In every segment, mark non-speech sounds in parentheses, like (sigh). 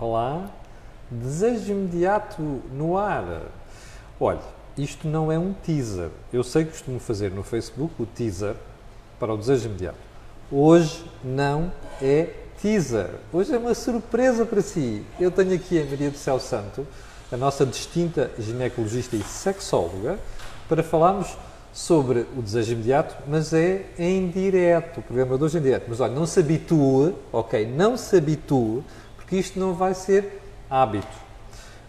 Olá, desejo imediato no ar. Olha, isto não é um teaser. Eu sei que costumo fazer no Facebook o teaser para o desejo imediato. Hoje não é teaser. Hoje é uma surpresa para si. Eu tenho aqui a Maria do Céu Santo, a nossa distinta ginecologista e sexóloga, para falarmos sobre o desejo imediato, mas é em direto, o programa de hoje é em direto. Mas olha, não se habitue, ok? Não se habitue, porque isto não vai ser hábito.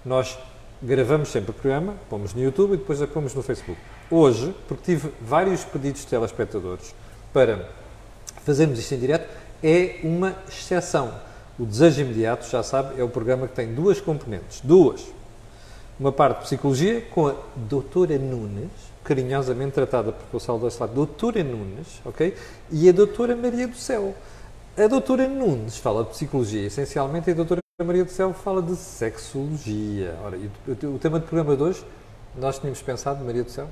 Nós gravamos sempre o programa, pomos no YouTube e depois a pomos no Facebook. Hoje, porque tive vários pedidos de telespectadores para fazermos isto em direto, é uma exceção. O Desejo Imediato, já sabe, é o programa que tem duas componentes. Duas. Uma parte de psicologia com a doutora Nunes, carinhosamente tratada por Gonçalo lado, doutora Nunes, ok? E a doutora Maria do Céu. A doutora Nunes fala de psicologia, essencialmente, e a doutora Maria do Céu fala de sexologia. Ora, o, tema do programa de hoje, nós tínhamos pensado, Maria do Céu?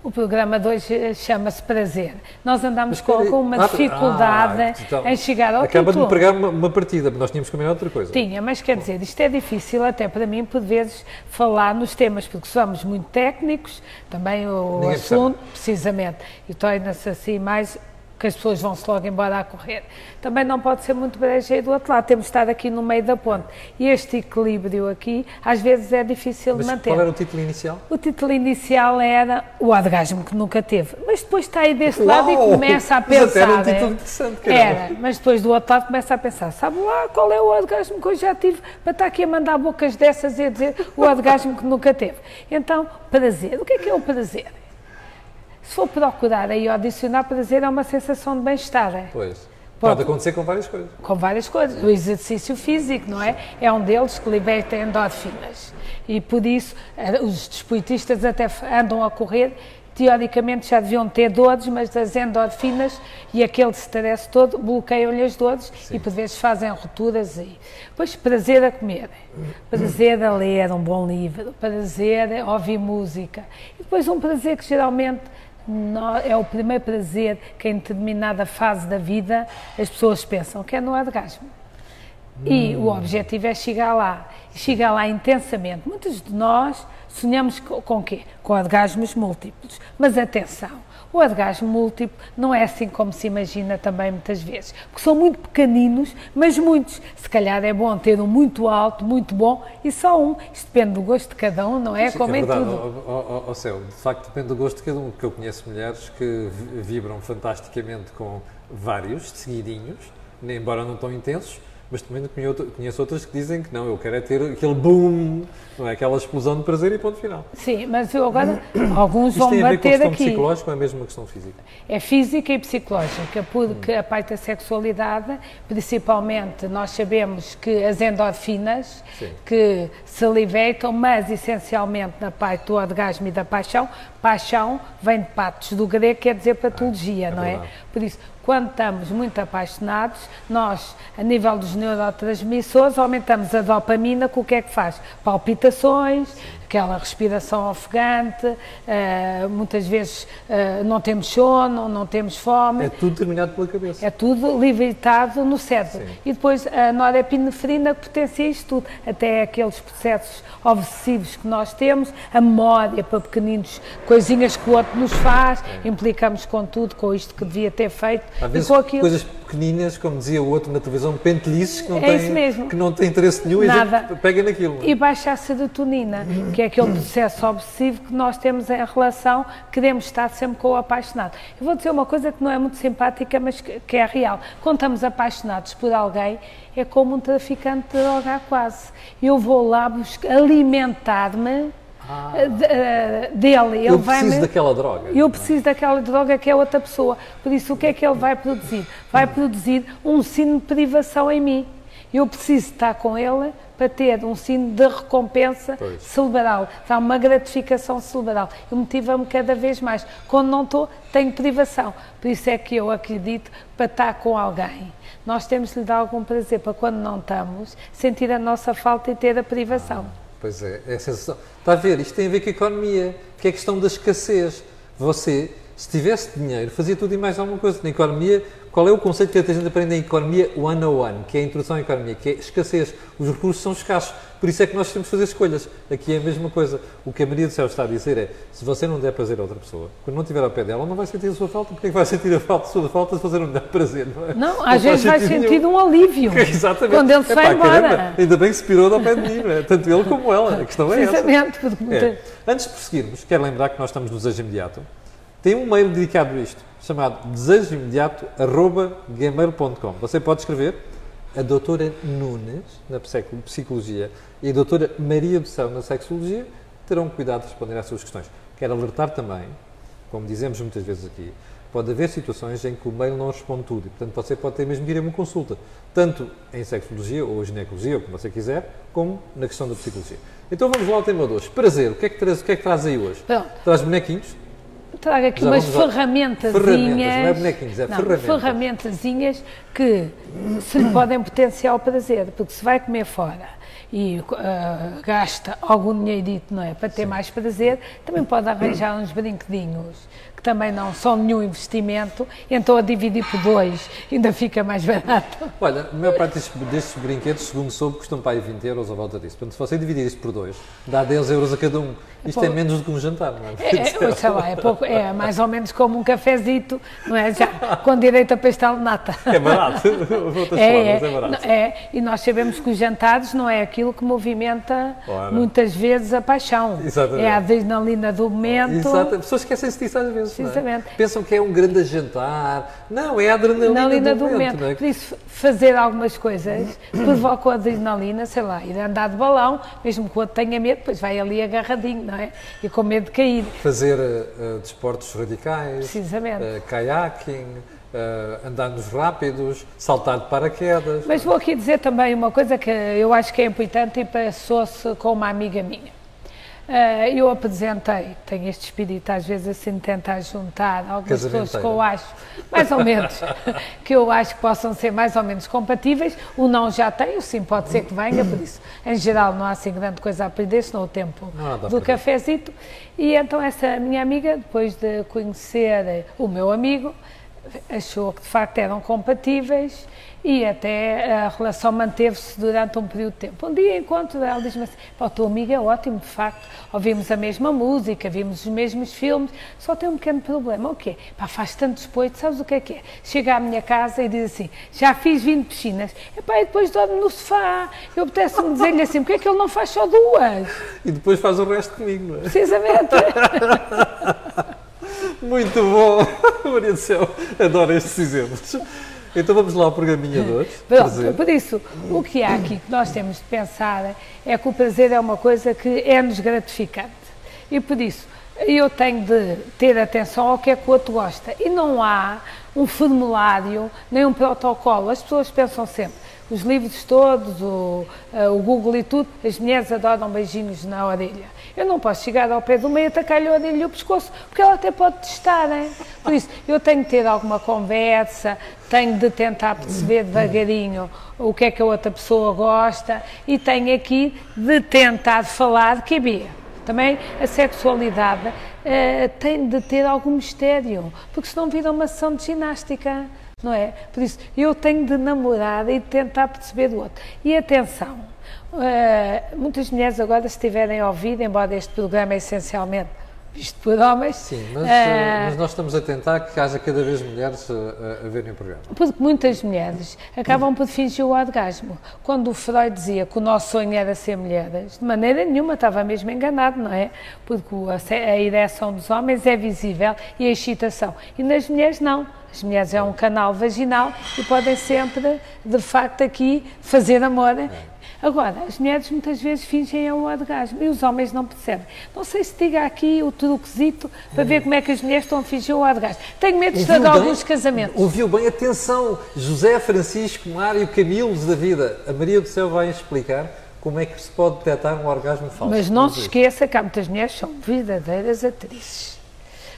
O programa de hoje chama-se Prazer. Nós andamos com alguma ah, dificuldade ah, então, em chegar ao Acaba título. de me pregar uma, uma, partida, nós tínhamos combinado outra coisa. Tinha, mas quer dizer, isto é difícil até para mim, por vezes, falar nos temas, porque somos muito técnicos, também o Ninguém assunto, precisamente, e torna-se assim mais que as pessoas vão-se logo embora a correr. Também não pode ser muito brejeiro do outro lado, temos de estar aqui no meio da ponte. E este equilíbrio aqui, às vezes é difícil Mas de manter. qual era o título inicial? O título inicial era O Orgasmo que Nunca Teve. Mas depois está aí deste Uau! lado e começa a pensar. Mas era um título interessante, caramba. Era, mas depois do outro lado começa a pensar, sabe lá qual é o orgasmo que eu já tive para estar aqui a mandar bocas dessas e a dizer o orgasmo que nunca teve. Então, prazer. O que é que é o prazer? Se for procurar aí ou adicionar prazer, é uma sensação de bem-estar. É? Pois. Pode acontecer com várias coisas. Com várias coisas. O exercício físico, não é? É um deles que liberta endorfinas. E por isso, eh, os desportistas até andam a correr, teoricamente já deviam ter dores, mas as endorfinas e aquele stress todo bloqueiam-lhe as dores Sim. e por vezes fazem rupturas. E... Pois prazer a comer, prazer a ler um bom livro, prazer a ouvir música. E depois um prazer que geralmente é o primeiro prazer que em determinada fase da vida as pessoas pensam que é no orgasmo. E o objetivo é chegar lá, chegar lá intensamente. Muitos de nós sonhamos com, com quê? Com orgasmos múltiplos. Mas atenção, o orgasmo múltiplo não é assim como se imagina também muitas vezes, porque são muito pequeninos, mas muitos. Se calhar é bom ter um muito alto, muito bom e só um. Isto depende do gosto de cada um, não é? Sim, como é em verdade. tudo. Ao céu, de facto depende do gosto de cada um, porque eu conheço mulheres que vibram fantasticamente com vários, seguidinhos, embora não tão intensos, mas também conheço outras que dizem que não, eu quero é ter aquele boom, não é? aquela explosão de prazer e ponto final. Sim, mas eu agora, (coughs) alguns Isto vão tem a ver bater com a questão aqui. psicológica ou é mesmo uma questão física? É física e psicológica, porque hum. a parte da sexualidade, principalmente, nós sabemos que as endorfinas, Sim. que se libertam, mas essencialmente na parte do orgasmo e da paixão, paixão vem de patos do grego, quer dizer patologia, ah, é não é? Por isso, quando estamos muito apaixonados, nós, a nível dos neurotransmissores, aumentamos a dopamina, que o que é que faz? Palpitações, aquela respiração ofegante, uh, muitas vezes uh, não temos sono, não temos fome. É tudo determinado pela cabeça. É tudo libertado no cérebro. Sim. E depois a norepinefrina potencia isto tudo, até aqueles processos obsessivos que nós temos, a memória para pequeninos, coisinhas que o outro nos faz, é. implicamos com tudo, com isto que devia ter feito. Às vezes, coisas pequeninas, como dizia o outro na televisão, pentelhices que não, é têm, que não têm interesse nenhum Nada. e pega naquilo. E baixa a serotonina, que é aquele processo obsessivo que nós temos em relação, queremos estar sempre com o apaixonado. Eu vou dizer uma coisa que não é muito simpática, mas que, que é real. Quando estamos apaixonados por alguém, é como um traficante de droga quase. Eu vou lá alimentar-me ah. Eh, dele. Ele eu preciso daquela droga. Eu preciso daquela droga que é outra pessoa. Por isso, o que é que ele vai produzir? Vai produzir um sino de privação em mim. Eu preciso estar com ele para ter um sino de recompensa pois. cerebral, dá uma gratificação cerebral. E motiva-me cada vez mais. Quando não estou, tenho privação. Por isso é que eu acredito para estar com alguém. Nós temos de lhe dar algum prazer para quando não estamos, sentir a nossa falta e ter a privação. Ah, pois é, é a sensação. Está a ver, isto tem a ver com a economia, que é a questão da escassez. Você se tivesse dinheiro, fazia tudo e mais alguma coisa. Na economia, qual é o conceito que a gente aprende em economia 101, que é a introdução à economia, que é escassez. Os recursos são escassos. Por isso é que nós temos de fazer escolhas. Aqui é a mesma coisa. O que a Maria do Céu está a dizer é, se você não der prazer a outra pessoa, quando não estiver ao pé dela, não vai sentir a sua falta. Porque é que vai sentir a falta, a sua falta se você não der prazer? Não, é? não às vezes vai sentir nenhum. um alívio. (laughs) Exatamente. Quando ele se vai embora. Caramba, ainda bem que se pirou ao pé de mim, é? tanto ele como ela. A questão é essa. É. Antes de prosseguirmos, quero lembrar que nós estamos no desejo imediato. Tem um mail dedicado a isto, chamado desejoimediato.gmail.com. Você pode escrever a doutora Nunes, na psicologia, e a doutora Maria Céu, na sexologia, terão cuidado de responder às suas questões. Quero alertar também, como dizemos muitas vezes aqui, pode haver situações em que o mail não responde tudo e, portanto, você pode ter mesmo de ir a uma consulta, tanto em sexologia ou ginecologia, ou como você quiser, como na questão da psicologia. Então vamos lá ao tema 2. Prazer. O que é que traz, o que é que traz aí hoje? Pronto. Traz bonequinhos? Trago aqui Já umas ferramentazinhas. Ferramentas, não é bonequinhos, é não, ferramentas. Ferramentazinhas que se lhe podem potenciar o prazer, porque se vai comer fora e uh, gasta algum dinheirito, não é, para ter Sim. mais prazer, também pode arranjar uns brinquedinhos também não são nenhum investimento, então a dividir por dois ainda fica mais barato. Olha, a maior parte destes, destes brinquedos, segundo soube, custam para aí 20 euros à volta disso. Portanto, se você dividir isto por dois, dá 10 euros a cada um. Isto é, é menos do que um jantar, não é? É, é, sei lá, é, pouco, é mais ou menos como um cafezito, não é? Já (laughs) com direito a pastel de nata. É barato, (laughs) outras é, formas, é, é barato. É, e nós sabemos que os jantares não é aquilo que movimenta muitas vezes a paixão. Exatamente. É a adrenalina do momento. Exato, as pessoas esquecem-se disso às vezes. Precisamente. É? Pensam que é um grande jantar. Não, é a adrenalina, adrenalina do, do, momento. momento. É? Por isso, fazer algumas coisas provoca a adrenalina, sei lá, ir andar de balão, mesmo que o outro tenha medo, depois vai ali agarradinho, não é? E com medo de cair. Fazer uh, desportos radicais. Precisamente. Uh, kayaking. Uh, andar nos rápidos, saltar de paraquedas. Mas vou aqui dizer também uma coisa que eu acho que é importante e passou-se com uma amiga minha. Uh, eu apresentei, tenho este espírito às vezes assim de tentar juntar algumas pessoas que eu acho, mais ou menos, (laughs) que eu acho que possam ser mais ou menos compatíveis. O não já tem, o sim pode ser que venha, por isso, em geral, não há assim grande coisa a aprender, senão o tempo do cafezito. E então essa minha amiga, depois de conhecer o meu amigo, achou que de facto eram compatíveis e até a relação manteve-se durante um período de tempo. Um dia encontro ela diz-me assim, o teu amigo é ótimo, de facto, ouvimos a mesma música, vimos os mesmos filmes, só tem um pequeno problema, o quê? Pá, faz tanto depois, sabes o que é que é? Chega à minha casa e diz assim, já fiz 20 piscinas, Epá, e depois dorme no sofá, eu apetece-me dizer-lhe assim, porque é que ele não faz só duas? E depois faz o resto comigo, não é? Precisamente. (laughs) Muito bom, (laughs) Maria do Céu, adoro estes exemplos. Então vamos lá ao programinha 2. Por isso, o que há aqui que nós temos de pensar é que o prazer é uma coisa que é-nos gratificante. E por isso, eu tenho de ter atenção ao que é que o outro gosta. E não há um formulário, nem um protocolo. As pessoas pensam sempre, os livros todos, o, eh, o Google e tudo, as mulheres adoram beijinhos na orelha. Eu não posso chegar ao pé do meio e atacar-lhe a orelha e o pescoço, porque ela até pode testar, hein? Por isso, eu tenho de ter alguma conversa, tenho de tentar perceber devagarinho o que é que a outra pessoa gosta e tenho aqui de tentar falar de QB. Também a sexualidade uh, tem de ter algum mistério, porque senão vira uma sessão de ginástica, não é? Por isso, eu tenho de namorar e de tentar perceber do outro. E atenção, uh, muitas mulheres agora, se tiverem ouvido, embora este programa é essencialmente visto por homens. Sim, mas, uh, mas, nós estamos a tentar que haja cada vez mulheres a, a, verem o programa. Porque muitas mulheres acabam por fingir o orgasmo. Quando o Freud dizia que o nosso sonho era ser mulheres, de maneira nenhuma estava mesmo enganado, não é? Porque a, a ereção dos homens é visível e a excitação. E nas mulheres não. As mulheres é um canal vaginal e podem sempre, de facto, aqui fazer amor. É Agora, as mulheres muitas vezes fingem o orgasmo e os homens não percebem. Não sei se diga aqui o truquezito para ver como é que as mulheres estão a fingir o orgasmo. Tenho medo de estragar alguns casamentos. Ouviu bem? Atenção! José Francisco Mário Camilos da Vida. A Maria do Céu vai explicar como é que se pode detectar um orgasmo falso. Mas não se esqueça que há muitas mulheres que são verdadeiras atrizes.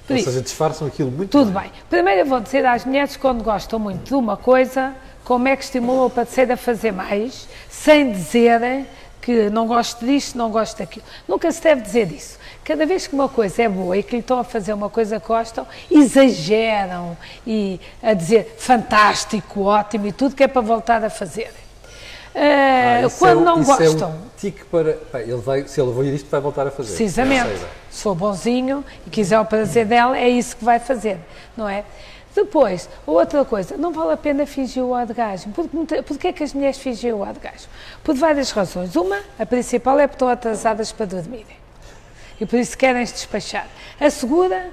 Por Ou seja, disfarçam aquilo muito Tudo bem. bem. Primeiro eu vou dizer às mulheres quando gostam muito de uma coisa, como é que estimulam o parceiro a fazer mais, sem dizer que não gosto disto, não gosto daquilo. Nunca se deve dizer isso. Cada vez que uma coisa é boa e que lhe estão a fazer uma coisa que gostam, exageram e a dizer fantástico, ótimo e tudo que é para voltar a fazer. Uh, quando é, não gostam. É um tique para. Ele vai, se ele ouvir isto, vai voltar a fazer. Precisamente. Se for bonzinho e quiser o prazer dela, é isso que vai fazer, não é? Depois, outra coisa, não vale a pena fingir o orgasmo. Porque, é que as mulheres fingem o orgasmo? Por várias razões. Uma, a principal é porque estão atrasadas para dormir. E por isso querem se despachar. A segunda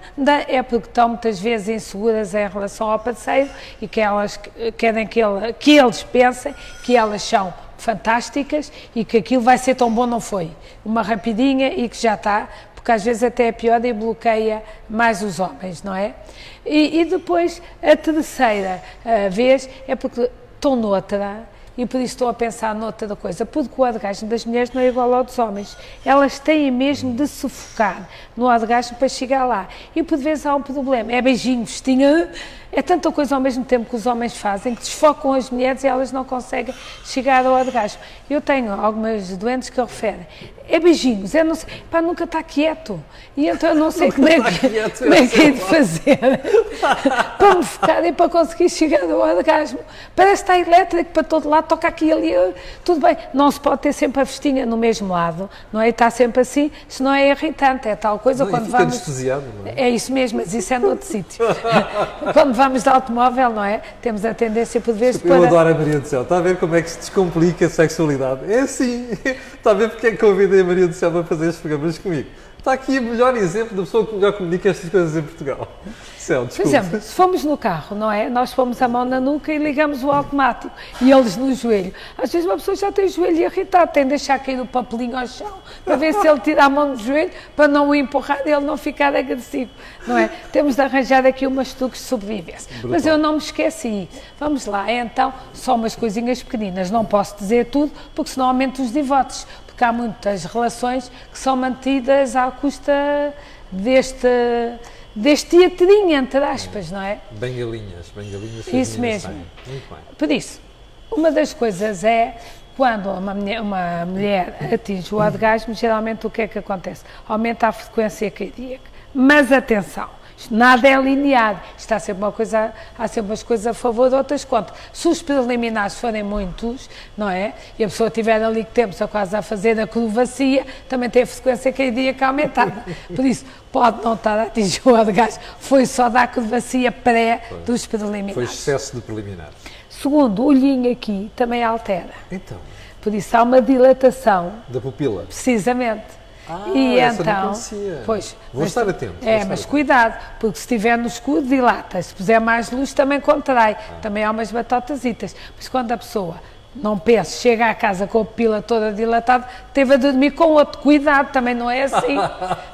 é porque estão muitas vezes inseguras em relação ao parceiro e que elas querem que, ele, que eles pensem que elas são fantásticas e que aquilo vai ser tão bom, não foi. Uma rapidinha e que já está, porque às vezes até é pior e bloqueia mais os homens, não é? E, e depois a terceira a vez é porque estão noutra e por isso estou a pensar noutra coisa, porque o orgasmo das mulheres não é igual ao dos homens. Elas têm mesmo de sufocar no orgasmo para chegar lá. E por vezes há um problema, é beijinho, vestinha, é tanta coisa ao mesmo tempo que os homens fazem que desfocam as mulheres e elas não conseguem chegar ao orgasmo. Eu tenho algumas doentes que referem, é beijinhos, é não sei, pá, nunca está quieto. E então eu não sei como é, que, quieto, como é que é de fazer (laughs) para me focar e para conseguir chegar ao orgasmo. Parece estar elétrico para todo lado, toca aqui e ali, tudo bem. Não se pode ter sempre a vestinha no mesmo lado, não é? Está sempre assim, senão é irritante, é tal coisa não, quando vamos. Não é? é isso mesmo, mas isso é noutro sítio. (laughs) quando vamos de automóvel, não é? Temos a tendência por vezes para. Eu adoro a Maria do Céu, está a ver como é que se descomplica a sexualidade? É assim, (laughs) está a ver porque é que convidei a Maria do Céu para fazer estes programas comigo? Está aqui o melhor exemplo da pessoa que melhor comunica estas coisas em Portugal. Céu, Por exemplo, se fomos no carro, não é? Nós fomos a mão na nuca e ligamos o automático e eles no joelho. Às vezes uma pessoa já tem o joelho irritado, tem de deixar cair o papelinho ao chão para ver se ele tira a mão do joelho para não o empurrar e ele não ficar agressivo, não é? Temos de arranjar aqui umas truques de sobrevivência. Brutal. Mas eu não me esqueci. Vamos lá, então, só umas coisinhas pequeninas. Não posso dizer tudo porque senão aumento os divórcios porque há muitas relações que são mantidas à custa deste, deste teatrinho, entre aspas, não é? Bengalinhas, bengalinhas. Isso mesmo. Muito bem. Por isso, uma das coisas é quando uma mulher, uma mulher atinge o orgasmo, geralmente o que é que acontece? Aumenta a frequência cardíaca. Mas atenção, Nada é linear. Está sempre uma coisa, há sempre umas coisas a favor outras contra. Se os preliminares forem muitos, não é? E a pessoa tiver ali que temos a quase a fazer a curvacia, também tem a frequência cardíaca aumentada. Por isso, pode não estar a atingir o orgasmo. Foi só da curvacia pré dos preliminares. Foi excesso de preliminares. Segundo, o olhinho aqui também altera. Então. Por isso há uma dilatação. Da pupila. Precisamente. Ah, e então, pois, vou mas, estar atento. É, estar mas atento. cuidado, porque se estiver no escuro dilata, se puser mais luz também contrai, ah. também há umas batotasitas. Mas quando a pessoa não pense, chega à casa com a pila toda dilatada, teve a dormir com outro. Cuidado, também não é assim.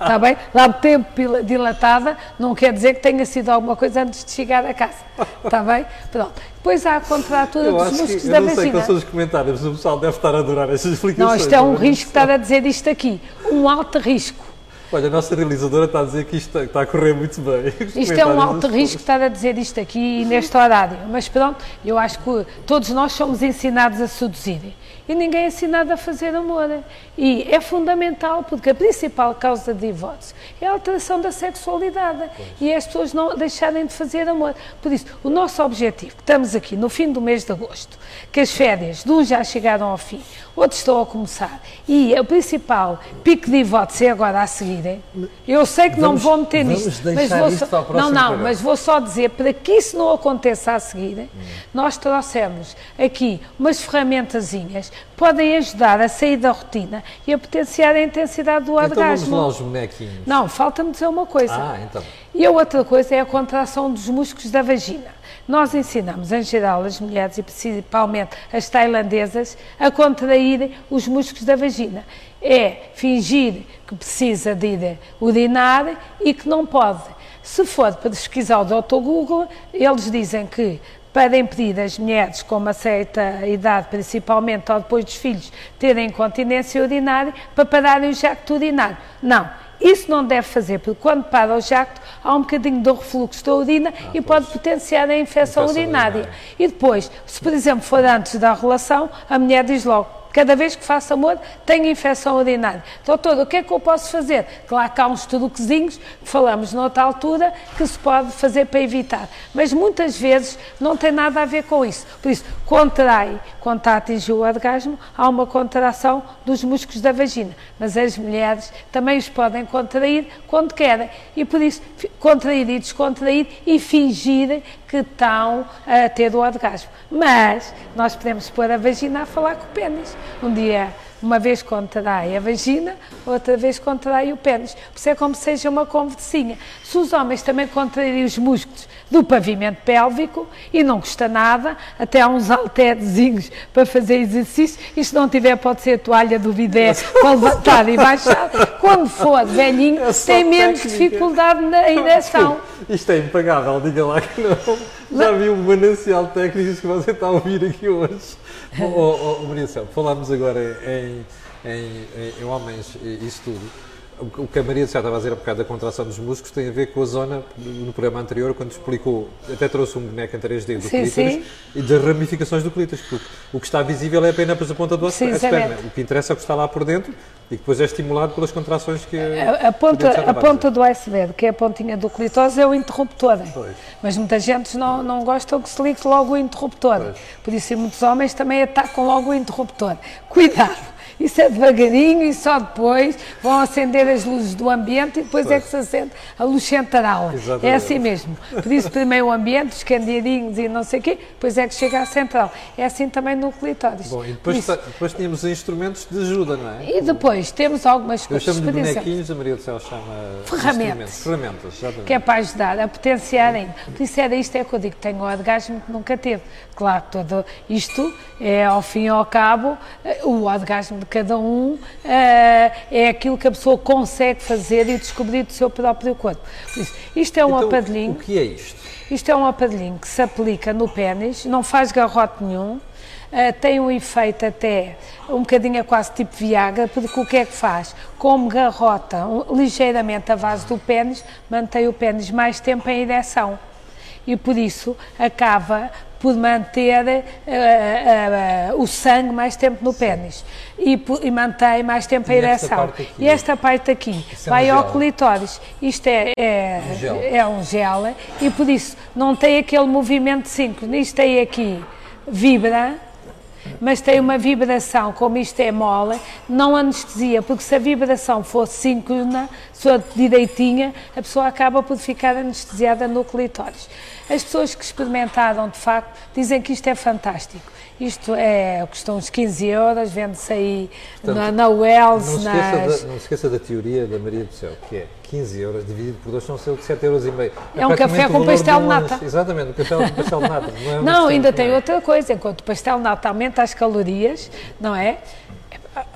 Está (laughs) bem? Lá ter pila dilatada não quer dizer que tenha sido alguma coisa antes de chegar a casa. Está bem? Pronto. Depois há a contratura dos músculos da vagina. Eu não sei quais são os comentários, o pessoal deve estar a adorar estas explicações. Não, isto é um risco estar a dizer isto aqui. Um alto risco. Olha, a nossa realizadora está a dizer que isto está a correr muito bem. Isto é um alto risco estar a dizer isto aqui neste horário, mas pronto, eu acho que todos nós somos ensinados a seduzir e ninguém é ensinado a fazer amor. E é fundamental, porque a principal causa de divórcio é a alteração da sexualidade pois. e as pessoas não deixarem de fazer amor. Por isso, o nosso objetivo, estamos aqui no fim do mês de agosto, que as férias de uns já chegaram ao fim, outros estão a começar, e o principal pico de divórcio é agora a seguir. Eu sei que vamos, não vou meter nisto, mas vou só, não, não, mas vou só dizer para que isso não aconteça a seguir, hum. nós trouxemos aqui umas ferramentazinhas podem ajudar a sair da rotina e a potenciar a intensidade do orgasmo. Então vamos lá aos bonequinhos. Não, falta-me dizer uma coisa. Ah, então. E a outra coisa é a contração dos músculos da vagina. Nós ensinamos, em geral, as mulheres e principalmente as tailandesas a contrair os músculos da vagina. É fingir que precisa de ir urinar e que não pode. Se for para pesquisar o Dr. Google, eles dizem que para impedir as mulheres com uma certa idade, principalmente ou depois dos filhos, terem incontinência urinária, para pararem o jacto urinário. Não, isso não deve fazer, porque quando para o jacto há um bocadinho do refluxo da urina ah, e pode potenciar a infecção, infecção urinária. urinária. E depois, se por exemplo for antes da relação, a mulher diz logo, Cada vez que faço amor, tenho infecção urinária. Doutor, o que é que eu posso fazer? Claro que há uns truquezinhos que falamos noutra altura que se pode fazer para evitar. Mas muitas vezes não tem nada a ver com isso. Por isso, contrai, quando está a atingir o orgasmo, há uma contração dos músculos da vagina. Mas as mulheres também os podem contrair quando querem. E por isso, contrair e descontrair e fingir que estão a ter o orgasmo. Mas nós podemos pôr a vagina a falar com o pênis. Um dia, uma vez contrai a vagina, outra vez contrai o pênis. Por isso é como se seja uma conversinha. Se os homens também contraírem os músculos do pavimento pélvico e não custa nada, até há uns halterezinhos para fazer exercício, e se não tiver pode ser a toalha do bidé para levantar e baixar. Quando for velhinho, É tem menos técnica. dificuldade na ereção. Isto é impagável, diga lá que não. Já vi um manancial de técnicas que você está a ouvir aqui hoje. Oh, oh, oh, Maria Céu, falámos agora em, em, em- em homens e isso tudo. O que a Maria Céu estava a dizer há bocado da contração dos músculos tem a ver com a zona, no programa anterior, quando explicou, até trouxe um boneco em 3D do Sim, clítoris e das ramificações do clítoris, porque o que está visível é apenas a ponta do Sim, esperma. O que interessa é o que está lá por dentro e que depois é estimulado pelas contrações que A, a ponta, a ponta do iceberg, que é a pontinha do clitóris, é o interruptor. Pois. Mas muita gente não, não gosta que se ligue logo o interruptor. Pois. Por isso, muitos homens também atacam logo o interruptor. Cuidado! (laughs) Isso é devagarinho e só depois vão acender as luzes do ambiente e depois é Pois. que se acende a luz central. Exatamente. É assim mesmo. Por isso, primeiro o ambiente, os candeeirinhos e não sei o quê, depois é que chega à central. É assim também no clitóris. Bom, e depois, isso- ta- depois tínhamos instrumentos de ajuda, não é? e depois temos algumas Eu coisas. chamo de bonequinhos, a Maria do Céu chama Ferramentas. Ferramentas, exatamente. que é para ajudar a potenciar ainda. Por isso era isto é que eu digo, tenho o orgasmo que nunca teve. Claro, todo isto é ao fim e ao cabo, eh, o orgasmo de cada um eh, é aquilo que a pessoa consegue fazer e descobrir do seu próprio corpo. Isso, isto é um Então. O que é isto? Isto é um aparelhinho que se aplica no pênis, não faz garrote nenhum, eh, tem um efeito até um bocadinho quase tipo Viagra, porque o que é que faz? Como garrota um- ligeiramente a base do pênis, mantém o pênis mais tempo em ereção. E por isso acaba por manter eh, eh, o sangue mais tempo no pênis e, e mantém mais tempo a E esta ereção. E esta parte aqui é um vai ao gel. clitóris. Isto é, é, Um gel. é um gel e por isso não tem aquele movimento síncrono. Isto tem aqui, vibra, mas tem uma vibração, como isto é mole, não anestesia, porque se a vibração fosse síncrona, se for direitinha, a pessoa acaba por ficar anestesiada no clitóris. As pessoas que experimentaram, de facto, dizem que isto é fantástico. Isto é, custa uns 15 euros, vende-se aí na, Portanto, na Wells, Não se, esqueça nas... da, não se esqueça da teoria da Maria do Céu, que é 15 euros dividido por 2 são cerca de 7 euros e meio. É um praticamente café com pastel um de nata. lanche. Exatamente, um café com pastel de nata. Não, é Não, ainda tem outra coisa, enquanto o pastel de nata aumenta as calorias, não é?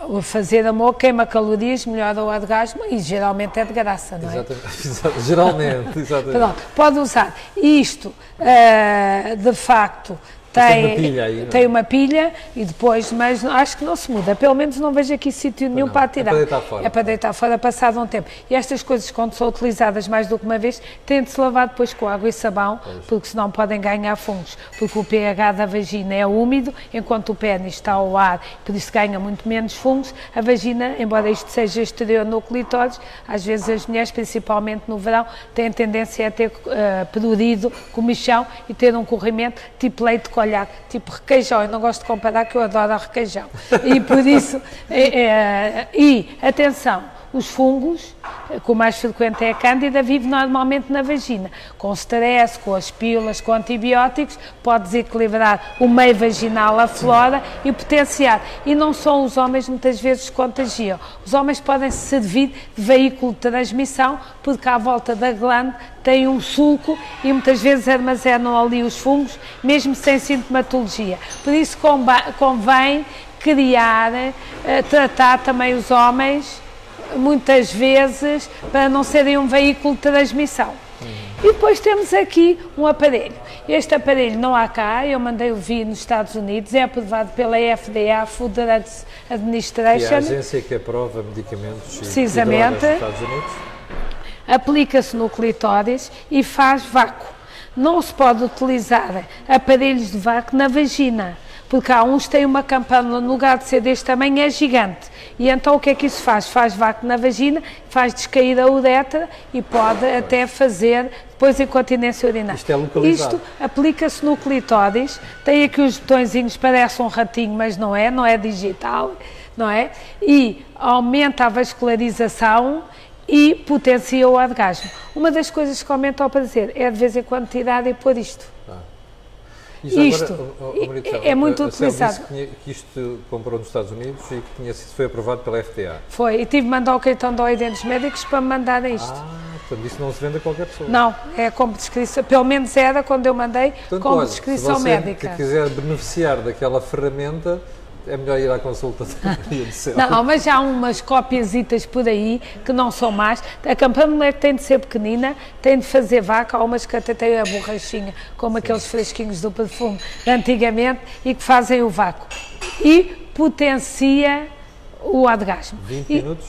O fazer amor queima calorias, melhora o orgasmo e geralmente é de graça, não é? (laughs) Exatamente, geralmente, exatamente. Pronto, pode usar. Isto, eh, de facto, tem, tem uma pilha aí, é? tem uma pilha e depois, mas acho que não se muda. Pelo menos não vejo aqui sítio nenhum não, para é atirar. para deitar fora. É para deitar fora passado um tempo. E estas coisas, quando são utilizadas mais do que uma vez, têm de se lavar depois com água e sabão, porque senão podem ganhar fungos. Porque o pH da vagina é úmido, enquanto o pênis está ao ar, por isso ganha muito menos fungos. A vagina, embora isto seja exterior no clitóris, às vezes as mulheres, principalmente no verão, têm tendência a ter uh, prurido, comichão e ter um corrimento tipo leite colhado, tipo requeijão. Eu não gosto de comparar, que eu adoro requeijão. E por isso, (laughs) é, é, e atenção, os fungos, que o mais frequente é a cândida, vive normalmente na vagina. Com stress, com as pílulas, com antibióticos, pode desequilibrar o meio vaginal, a flora e potenciar. E não são os homens muitas vezes contagiam. Os homens podem se servir de veículo de transmissão, porque à volta da glande tem um sulco e muitas vezes armazenam ali os fungos, mesmo sem sintomatologia. Por isso convém criar, eh, tratar também os homens muitas vezes para não serem um veículo de transmissão. E depois temos aqui um aparelho. Este aparelho não há cá, eu mandei-o vir nos Estados Unidos, é aprovado pela FDA, Food Drugs Que é a Administration, agência que aprova medicamentos Precisamente. nos Estados Unidos. aplica-se no clitóris e faz vácuo. Não se pode utilizar aparelhos de vácuo na vagina, porque há uns que têm uma campânula no lugar de ser deste tamanho, é gigante. E então o que é que isso faz? Faz vácuo na vagina, faz descair a uretra e pode até fazer depois incontinência urinária. Isto é localizado. Isto aplica-se no clitóris, tem aqui os botõezinhos, parece um ratinho, mas não é, não é digital, não é? E aumenta a vascularização e potencia o orgasmo. Uma das coisas que aumenta o prazer é de vez em quando tirar e pôr isto. E Isto agora, é- é muito a Céu utilizado. disse que, que isto comprou nos Estados Unidos e que tinha sido, foi aprovado pela FDA. Foi, e tive de mandar o cartão de orientos médicos para me mandarem isto. Ah, portanto, isso não se vende a qualquer pessoa. Não, é como descrição, pelo menos era quando eu mandei, Portanto, como olha, descrição se você médica. quiser beneficiar daquela ferramenta, é melhor ir à consulta. (laughs) Não, mas já há umas cópiasitas por aí que não são más. A campanha tem de ser pequenina, tem de fazer vaca, há umas que até têm a borrachinha, como aqueles fresquinhos do perfume antigamente e que fazem o vácuo. E potencia o orgasmo. 20 E- minutos?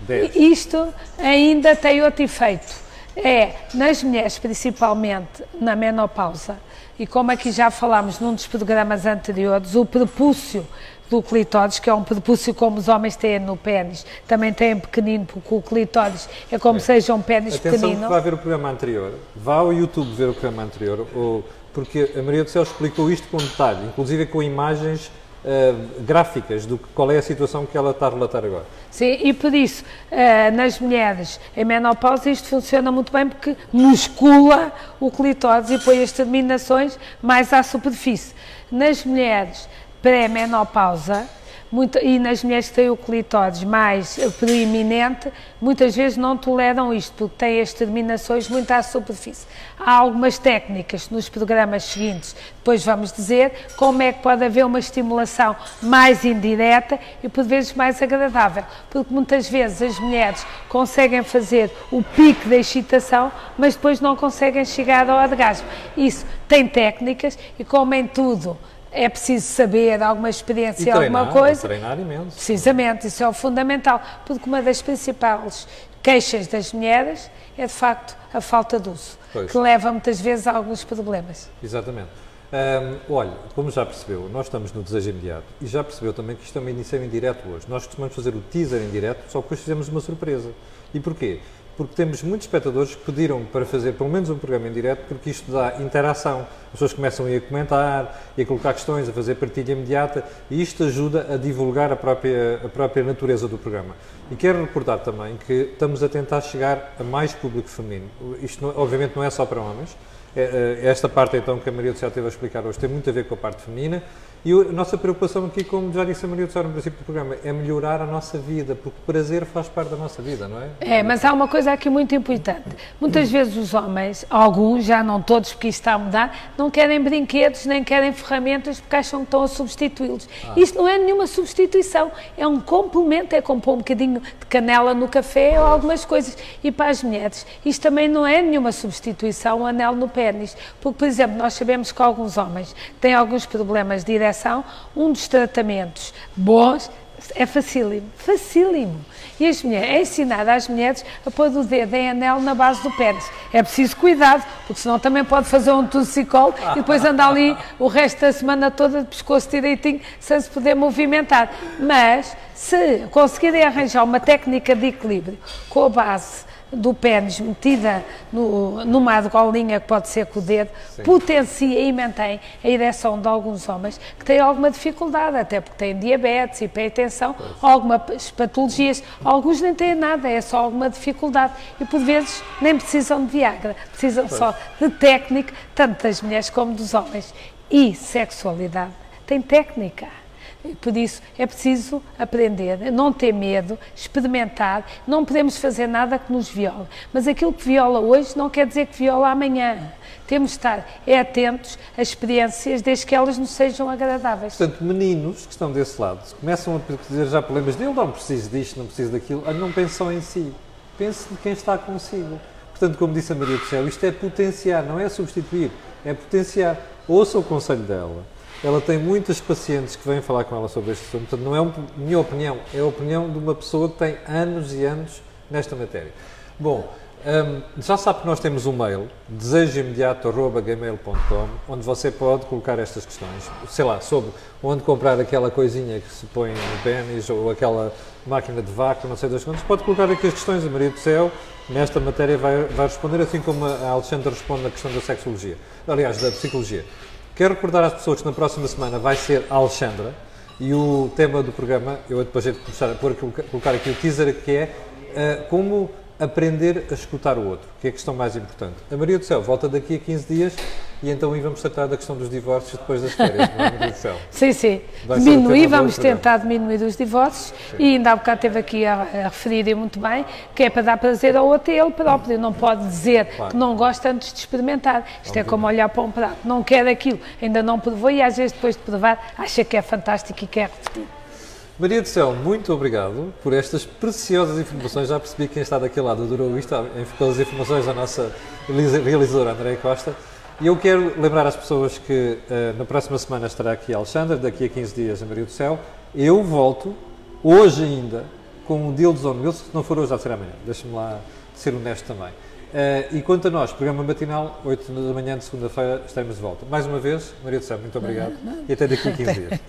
10. Isto ainda tem outro efeito. É, nas mulheres, principalmente na menopausa, e como aqui já falámos num dos programas anteriores, o prepúcio do clitóris, que é um prepúcio como os homens têm no pênis, também têm pequenino, porque o clitóris é como seja um pênis Atenção que pequenino. vai ver o programa anterior. Vá ao YouTube ver o programa anterior, ou, porque a Maria do Céu explicou isto com detalhe, inclusive com imagens ah, gráficas do que, qual é a situação que ela está a relatar agora. Sim, e por isso, eh, nas mulheres em menopausa, isto funciona muito bem porque muscula o clitóris e põe as terminações mais à superfície. Nas mulheres pré-menopausa, muito- e nas mulheres que têm o clitóris mais proeminente, muitas vezes não toleram isto, porque têm as terminações muito à superfície. Há algumas técnicas nos programas seguintes, depois vamos dizer como é que pode haver uma estimulação mais indireta e por vezes mais agradável, porque muitas vezes as mulheres conseguem fazer o pico da excitação, mas depois não conseguem chegar ao orgasmo. Isso tem técnicas e como em tudo é preciso saber alguma experiência, alguma treinar, coisa. treinar imenso. Precisamente, isso é o fundamental, porque uma das principais queixas das mulheres é de facto a falta de uso, Pois. que leva muitas vezes a alguns problemas. Exatamente. Ahm, olha, como já percebeu, nós estamos no desejo imediato e já percebeu também que isto é uma edição em direto hoje. Nós costumamos fazer o teaser em direto, só que hoje fizemos uma surpresa. E porquê? Porque temos muitos espectadores que pediram para fazer pelo menos um programa em direto, porque isto dá interação. As pessoas começam a ir a comentar, e a colocar questões, a fazer partilha imediata, e isto ajuda a divulgar a própria, a própria natureza do programa. E quero recordar também que estamos a tentar chegar a mais público feminino. Isto, não- obviamente, não é só para homens, é, é, Esta parte, então, que a Maria do Céu teve a explicar hoje, tem muito a ver com a parte feminina. E a nossa preocupação aqui, como já disse a Maria do Céu no princípio do programa, é melhorar a nossa vida, porque o prazer faz parte da nossa vida, não é? É, mas há uma coisa aqui muito importante. Muitas vezes os homens, alguns, já não todos, porque isto está a mudar, não querem brinquedos nem querem ferramentas porque acham que estão a substituí-los. Isto não é nenhuma substituição, é um complemento, é como pôr um bocadinho de canela no café ou algumas coisas. E para as mulheres, isto também não é nenhuma substituição, um anel no pênis. Porque, por exemplo, nós sabemos que alguns homens têm alguns problemas de ereção, um dos tratamentos bons é facílimo, facílimo. E as mulheres, é ensinar às mulheres a pôr o dedo em anel na base do pênis. É preciso cuidado, porque senão também pode fazer um tussicol e depois andar ali o resto da semana toda de pescoço direitinho, sem se poder movimentar. Mas, se conseguirem arranjar uma técnica de equilíbrio com a base do pênis metida no, numa argolinha que pode ser com o dedo, potencia e mantém a ereção de alguns homens que têm alguma dificuldade, até porque têm diabetes, hipertensão, algumas patologias. Alguns nem têm nada, é só alguma dificuldade. E por vezes nem precisam de Viagra, precisam só de técnica, tanto das mulheres como dos homens. E sexualidade tem técnica. Por isso é preciso aprender, não ter medo, experimentar. Não podemos fazer nada que nos viole. Mas aquilo que viola hoje não quer dizer que viola amanhã. Temos de estar é atentos às experiências desde que elas nos sejam agradáveis. Portanto, meninos que estão desse lado começam a dizer já problemas dele, não preciso disto, não preciso daquilo, ah, não pensam em si. Pense de quem está consigo. Portanto, como disse a Maria do Céu, isto é potenciar, não é substituir, é potenciar. Ouça o conselho dela. Ela tem muitas pacientes que vêm falar com ela sobre este assunto, portanto, não é a minha opinião, é a opinião de uma pessoa que tem anos e anos nesta matéria. Bom, Um, já sabe que nós temos um mail, desejoimediato.gmail.com, onde você pode colocar estas questões, sei lá, sobre onde comprar aquela coisinha que se põe no pênis ou aquela máquina de vácuo, não sei das quantas, pode colocar aqui as questões, a Maria do Céu, nesta matéria vai, vai responder, assim como a Alexandra responde na questão da sexologia, aliás, da psicologia. Quero recordar às pessoas que na próxima semana vai ser a Alexandra, e o tema do programa, eu depois hei de começar a pôr, colocar aqui o teaser, que é uh, como aprender a escutar o outro, que é a questão mais importante. A Maria do Céu volta daqui a 15 dias e então aí vamos tratar da questão dos divórcios depois das férias, não é, Maria do Céu? (laughs) Sim, sim. Vai diminuir, vamos tentar diminuir os divórcios sim. e ainda há bocado esteve aqui a, a referir muito bem, que é para dar prazer ao outro e ele próprio. Não pode dizer claro. que não gosta antes de experimentar. Isto é como olhar para um prato. Não quer aquilo, ainda não provou e às vezes depois de provar acha que é fantástico e quer repetir. Maria do Céu, muito obrigado por estas preciosas informações. Já percebi que quem está daquele lado adorou isto, pelas informações da nossa realizadora Andréia Costa. E eu quero lembrar às pessoas que uh, na próxima semana estará aqui a Alexandra, daqui a 15 dias a Maria do Céu. Eu volto, hoje ainda, com o deal de Zone Mills, se não for hoje, já será amanhã. Deixa-me lá ser honesto também. Uh, e quanto a nós, programa matinal, 8 da manhã de segunda-feira, estaremos de volta. Mais uma vez, Maria do Céu, muito obrigado. E até daqui a 15 dias.